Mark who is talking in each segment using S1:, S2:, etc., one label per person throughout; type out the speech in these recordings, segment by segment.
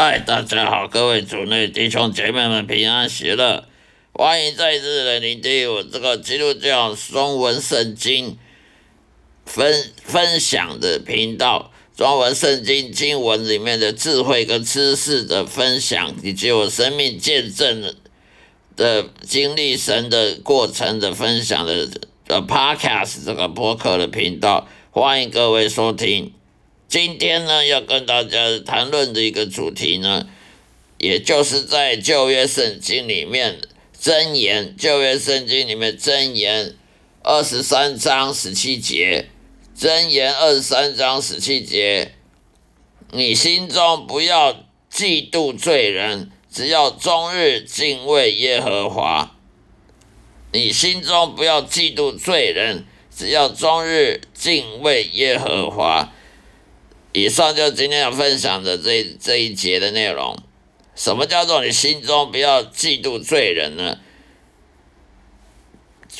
S1: 嗨，大家好，各位主内弟兄姐妹们平安喜乐，欢迎再次来聆听我这个基督教中文圣经分分享的频道，中文圣经经文里面的智慧跟知识的分享，以及我生命见证的经历神的过程的分享的呃 Podcast 这个播客的频道，欢迎各位收听。今天呢，要跟大家谈论的一个主题呢，也就是在旧约圣经里面箴言，旧约圣经里面箴言二十三章十七节，箴言二十三章十七节，你心中不要嫉妒罪人，只要终日敬畏耶和华。你心中不要嫉妒罪人，只要终日敬畏耶和华。以上就是今天要分享的这这一节的内容。什么叫做你心中不要嫉妒罪人呢？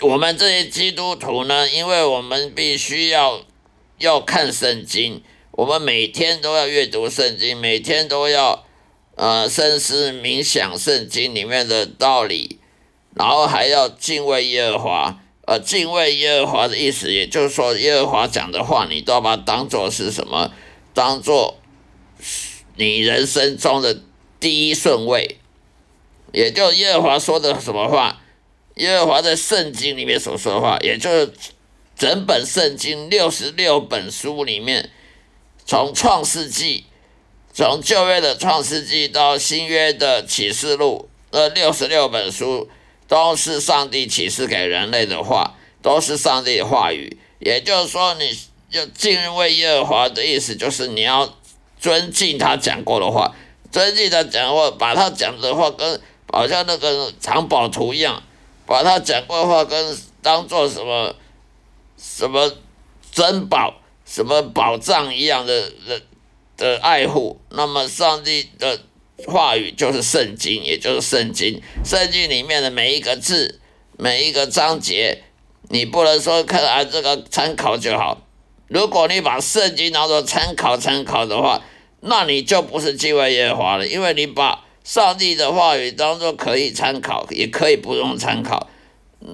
S1: 我们这些基督徒呢，因为我们必须要要看圣经，我们每天都要阅读圣经，每天都要呃深思冥想圣经里面的道理，然后还要敬畏耶和华。呃，敬畏耶和华的意思，也就是说，耶和华讲的话，你都要把它当做是什么？当做你人生中的第一顺位，也就耶和华说的什么话，耶和华在圣经里面所说的话，也就是整本圣经六十六本书里面，从创世纪，从旧约的创世纪到新约的启示录，那六十六本书都是上帝启示给人类的话，都是上帝的话语，也就是说你。要敬畏耶和华的意思，就是你要尊敬他讲过的话，尊敬他讲的话，把他讲的话跟好像那个藏宝图一样，把他讲过的话跟当做什么什么珍宝、什么宝藏一样的的的爱护。那么上帝的话语就是圣经，也就是圣经。圣经里面的每一个字、每一个章节，你不能说看啊这个参考就好。如果你把圣经当做参考参考的话，那你就不是敬畏耶和华了，因为你把上帝的话语当做可以参考，也可以不用参考，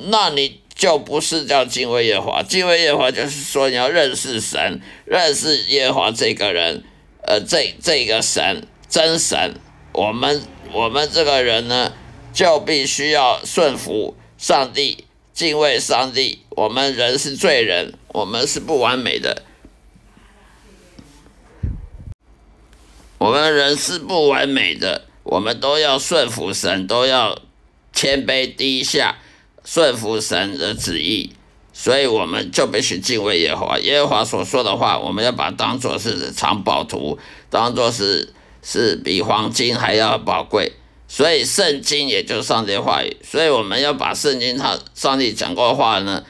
S1: 那你就不是叫敬畏耶和华。敬畏耶和华就是说你要认识神，认识耶和华这个人，呃，这这个神真神，我们我们这个人呢，就必须要顺服上帝。敬畏上帝，我们人是罪人，我们是不完美的，我们人是不完美的，我们都要顺服神，都要谦卑低下，顺服神的旨意，所以我们就必须敬畏耶和华。耶和华所说的话，我们要把当作是藏宝图，当作是是比黄金还要宝贵。所以圣经也就是上帝话语，所以我们要把圣经他上帝讲过的话呢，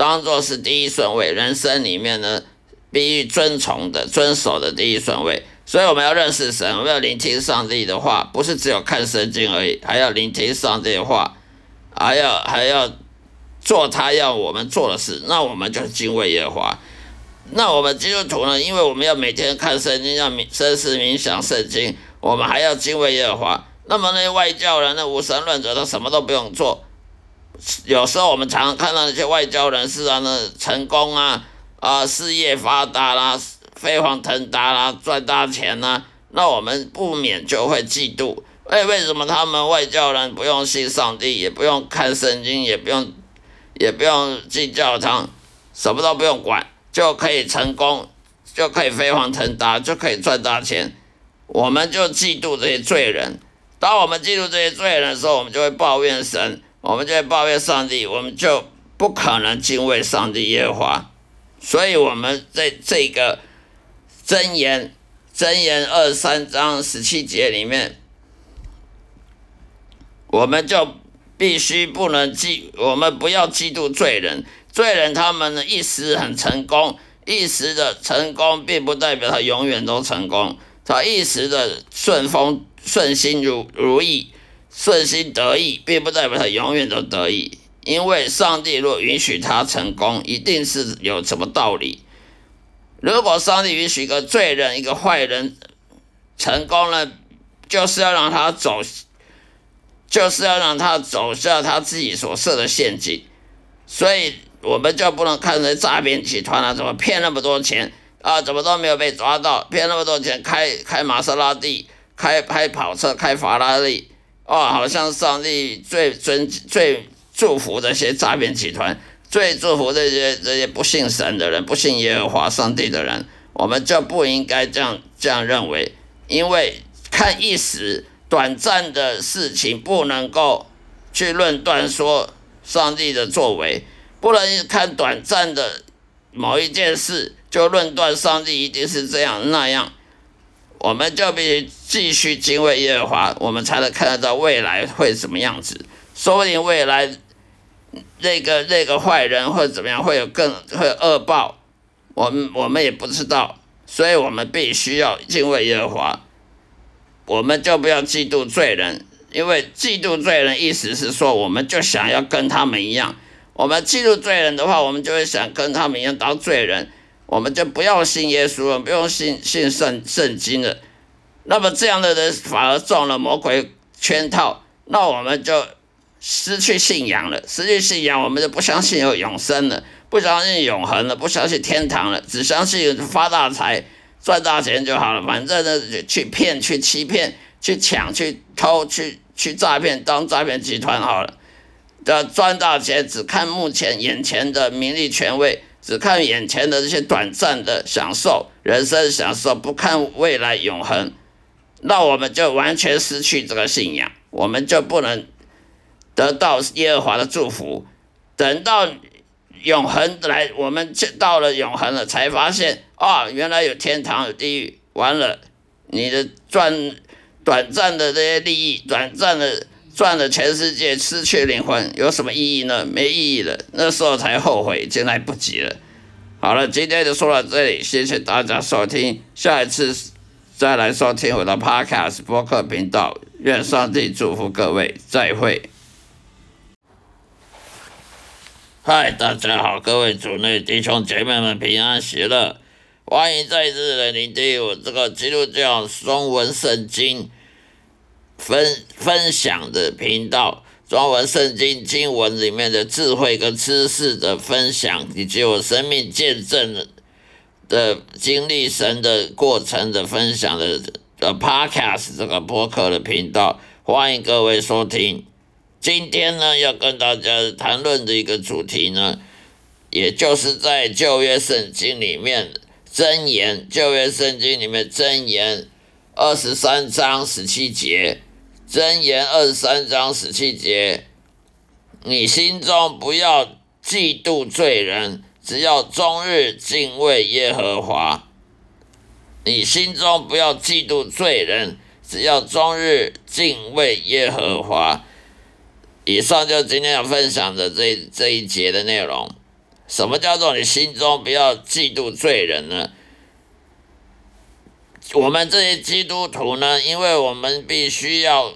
S1: 当做是第一顺位，人生里面呢必须遵从的、遵守的第一顺位。所以我们要认识神，我们要聆听上帝的话，不是只有看圣经而已，还要聆听上帝的话，还要还要做他要我们做的事。那我们就是敬畏耶和华。那我们基督徒呢，因为我们要每天看圣经，要深思冥想圣经，我们还要敬畏耶和华。那么那些外教人、那无神论者，他什么都不用做。有时候我们常常看到那些外交人士啊，那成功啊，啊，事业发达啦，飞黄腾达啦，赚大钱啦，那我们不免就会嫉妒。为，为什么他们外教人不用信上帝，也不用看圣经，也不用，也不用进教堂，什么都不用管，就可以成功，就可以飞黄腾达，就可以赚大钱？我们就嫉妒这些罪人。当我们嫉妒这些罪人的时候，我们就会抱怨神，我们就会抱怨上帝，我们就不可能敬畏上帝耶和华。所以，我们在这个箴言箴言二三章十七节里面，我们就必须不能嫉，我们不要嫉妒罪人。罪人他们呢，一时很成功，一时的成功并不代表他永远都成功，他一时的顺风。顺心如如意，顺心得意，并不代表他永远都得意。因为上帝若允许他成功，一定是有什么道理。如果上帝允许一个罪人、一个坏人成功了，就是要让他走，就是要让他走向他自己所设的陷阱，所以我们就不能看着诈骗集团啊，怎么骗那么多钱啊，怎么都没有被抓到，骗那么多钱，开开玛莎拉蒂，开开跑车，开法拉利，哦，好像上帝最尊最祝福这些诈骗集团，最祝福这些这些不信神的人，不信耶和华上帝的人，我们就不应该这样这样认为，因为看一时。短暂的事情不能够去论断说上帝的作为，不能看短暂的某一件事就论断上帝一定是这样那样。我们就必须继续敬畏耶和华，我们才能看得到未来会怎么样子。说不定未来那个那个坏人或怎么样会有更会有恶报，我们我们也不知道，所以我们必须要敬畏耶和华。我们就不要嫉妒罪人，因为嫉妒罪人意思是说，我们就想要跟他们一样。我们嫉妒罪人的话，我们就会想跟他们一样当罪人，我们就不要信耶稣了，不用信信圣圣经了。那么这样的人反而中了魔鬼圈套，那我们就失去信仰了，失去信仰，我们就不相信有永生了，不相信永恒了，不相信天堂了，只相信发大财。赚大钱就好了，反正呢，去骗、去欺骗、去抢、去偷、去去诈骗，当诈骗集团好了。的赚大钱，只看目前眼前的名利权位，只看眼前的这些短暂的享受，人生享受，不看未来永恒，那我们就完全失去这个信仰，我们就不能得到耶和华的祝福。等到。永恒来，我们到了永恒了，才发现啊、原来有天堂有地狱。完了，你的赚短暂的这些利益，短暂的赚了全世界，失去灵魂，有什么意义呢？没意义了。那时候才后悔，已经来不及了。好了，今天就说到这里，谢谢大家收听，下一次再来收听我的 Podcast 播客频道。愿上帝祝福各位，再会。嗨，大家好，各位主内弟兄姐妹们平安喜乐，欢迎再次来聆听我这个基督教中文圣经分分享的频道，中文圣经经文里面的智慧跟知识的分享，以及我生命见证的，经历神的过程的分享的的 Podcast 这个播客的频道，欢迎各位收听。今天呢，要跟大家谈论的一个主题呢，也就是在旧约圣经里面箴言，旧约圣经里面箴言二十三章十七节，箴言二十三章十七节，你心中不要嫉妒罪人，只要终日敬畏耶和华。你心中不要嫉妒罪人，只要终日敬畏耶和华。以上就是今天要分享的这这一节的内容。什么叫做你心中不要嫉妒罪人呢？我们这些基督徒呢，因为我们必须要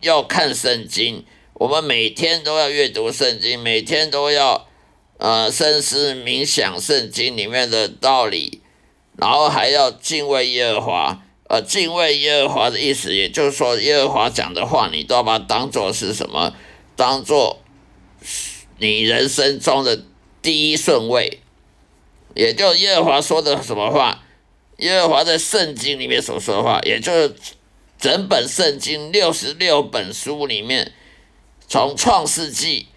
S1: 要看圣经，我们每天都要阅读圣经，每天都要呃深思冥想圣经里面的道理，然后还要敬畏耶和华。呃，敬畏耶和华的意思，也就是说，耶和华讲的话，你都要把它当做是什么？当做你人生中的第一顺位，也就耶和华说的什么话，耶和华在圣经里面所说的话，也就是整本圣经六十六本书里面，从创世纪，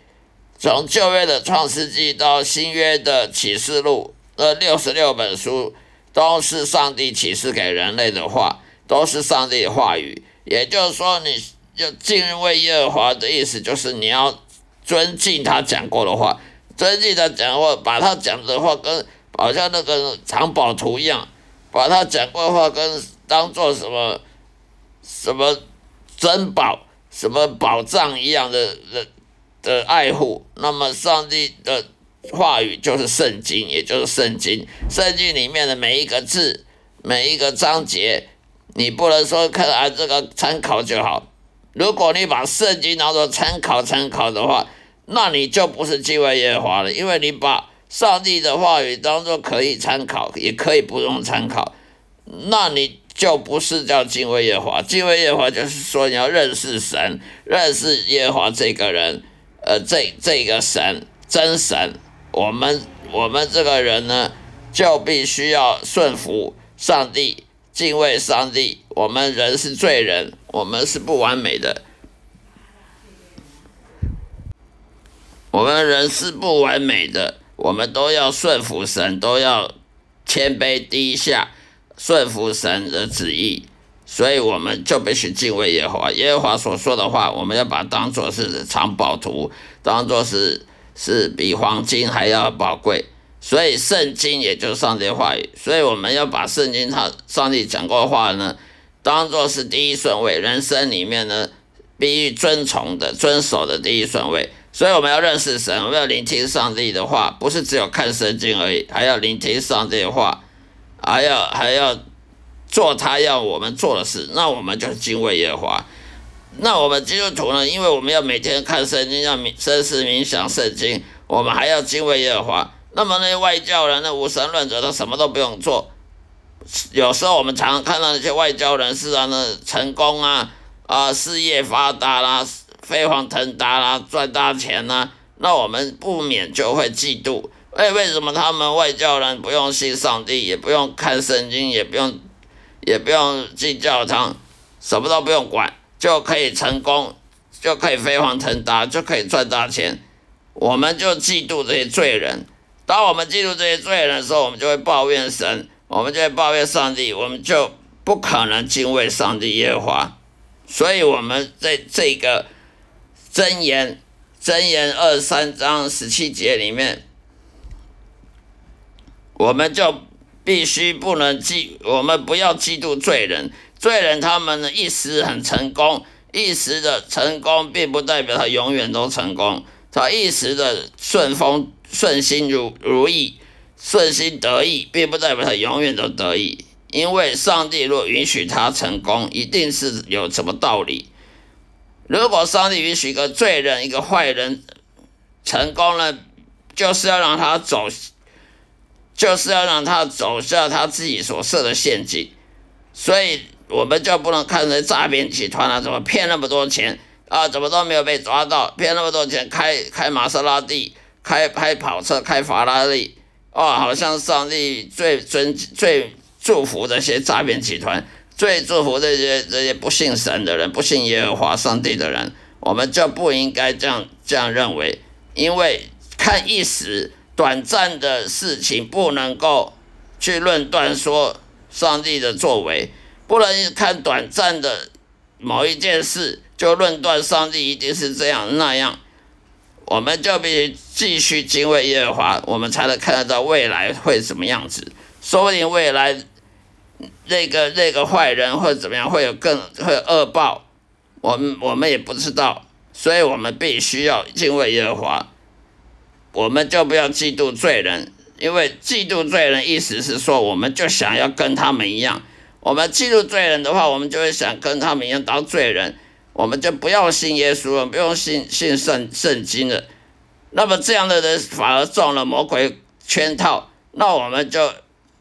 S1: 从旧约的创世纪到新约的启示录，这六十六本书都是上帝启示给人类的话，都是上帝的话语，也就是说你。要敬畏耶和华的意思，就是你要尊敬他讲过的话，尊敬他讲过，把他讲的话跟好像那个藏宝图一样，把他讲过的话跟当做什么什么珍宝、什么宝藏一样的的的爱护。那么上帝的话语就是圣经，也就是圣经。圣经里面的每一个字、每一个章节，你不能说看啊这个参考就好。如果你把圣经当做参考参考的话，那你就不是敬畏耶和华了，因为你把上帝的话语当做可以参考，也可以不用参考，那你就不是叫敬畏耶和华。敬畏耶和华就是说你要认识神，认识耶和华这个人，呃，这这个神真神。我们我们这个人呢，就必须要顺服上帝，敬畏上帝。我们人是罪人，我们是不完美的。我们人是不完美的，我们都要顺服神，都要谦卑低下，顺服神的旨意。所以我们就必须敬畏耶和华。耶和华所说的话，我们要把它当作是藏宝图，当作是是比黄金还要宝贵。所以圣经也就是上帝的话语，所以我们要把圣经他上帝讲过的话呢，当作是第一顺位，人生里面呢必须遵从的、遵守的第一顺位。所以我们要认识神，我们要聆听上帝的话，不是只有看圣经而已，还要聆听上帝的话，还要还要做他要我们做的事。那我们就是敬畏耶和华。那我们基督徒呢？因为我们要每天看圣经，要深思冥想圣经，我们还要敬畏耶和华。那么那些外教人、那无神论者，他什么都不用做。有时候我们常常看到那些外教人士啊，那成功啊啊，事业发达啦、飞黄腾达啦，赚大钱啦，那我们不免就会嫉妒。哎，为什么他们外教人不用信上帝，也不用看圣经，也不用，也不用进教堂，什么都不用管，就可以成功，就可以飞黄腾达，就可以赚大钱？我们就嫉妒这些罪人。当我们嫉妒这些罪人的时候，我们就会抱怨神，我们就会抱怨上帝，我们就不可能敬畏上帝耶和华。所以，我们在这个。箴言，箴言二三章十七节里面，我们就必须不能嫉，我们不要嫉妒罪人。罪人他们呢，一时很成功，一时的成功并不代表他永远都成功。他一时的顺风顺心如如意，顺心得意，并不代表他永远都得意。因为上帝若允许他成功，一定是有什么道理。如果上帝允许一个罪人、一个坏人成功了，就是要让他走，就是要让他走下他自己所设的陷阱。所以，我们就不能看着诈骗集团啊，怎么骗那么多钱啊，怎么都没有被抓到，骗那么多钱，开开玛莎拉蒂，开开跑车，开法拉利，哦，好像上帝最尊最祝福这些诈骗集团。最祝福这些这些不信神的人，不信耶和华上帝的人，我们就不应该这样这样认为，因为看一时短暂的事情，不能够去论断说上帝的作为，不能看短暂的某一件事就论断上帝一定是这样那样，我们就必须继续敬畏耶和华，我们才能看得到未来会什么样子，说不定未来。那个那个坏人或者怎么样？会有更会有恶报，我们我们也不知道，所以我们必须要敬畏耶和华，我们就不要嫉妒罪人，因为嫉妒罪人意思是说，我们就想要跟他们一样，我们嫉妒罪人的话，我们就会想跟他们一样当罪人，我们就不要信耶稣了，不用信信圣圣经了，那么这样的人反而中了魔鬼圈套，那我们就。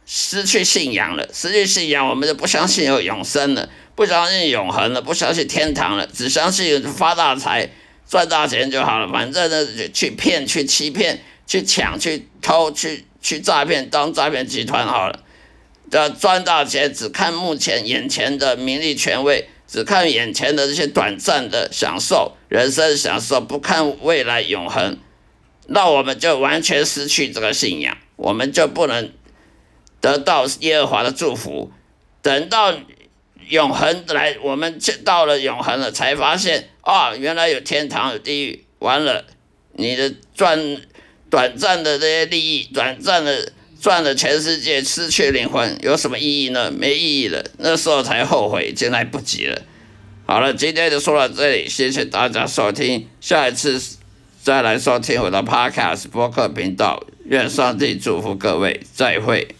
S1: 失去信仰了，失去信仰，我们就不相信有永生了，不相信永恒了，不相信天堂了，只相信发大财、赚大钱就好了。反正呢，去骗、去欺骗、去抢、去偷、去去诈骗，当诈骗集团好了。的赚大钱，只看目前眼前的名利权位，只看眼前的这些短暂的享受，人生享受，不看未来永恒，那我们就完全失去这个信仰，我们就不能。得到耶和华的祝福，等到永恒来，我们到了永恒了，才发现啊、原来有天堂有地狱。完了，你的赚短暂的这些利益，短暂的赚了全世界，失去灵魂，有什么意义呢？没意义了。那时候才后悔，已经来不及了。好了，今天就说到这里，谢谢大家收听，下一次再来收听我的 Podcast 播客频道。愿上帝祝福各位，再会。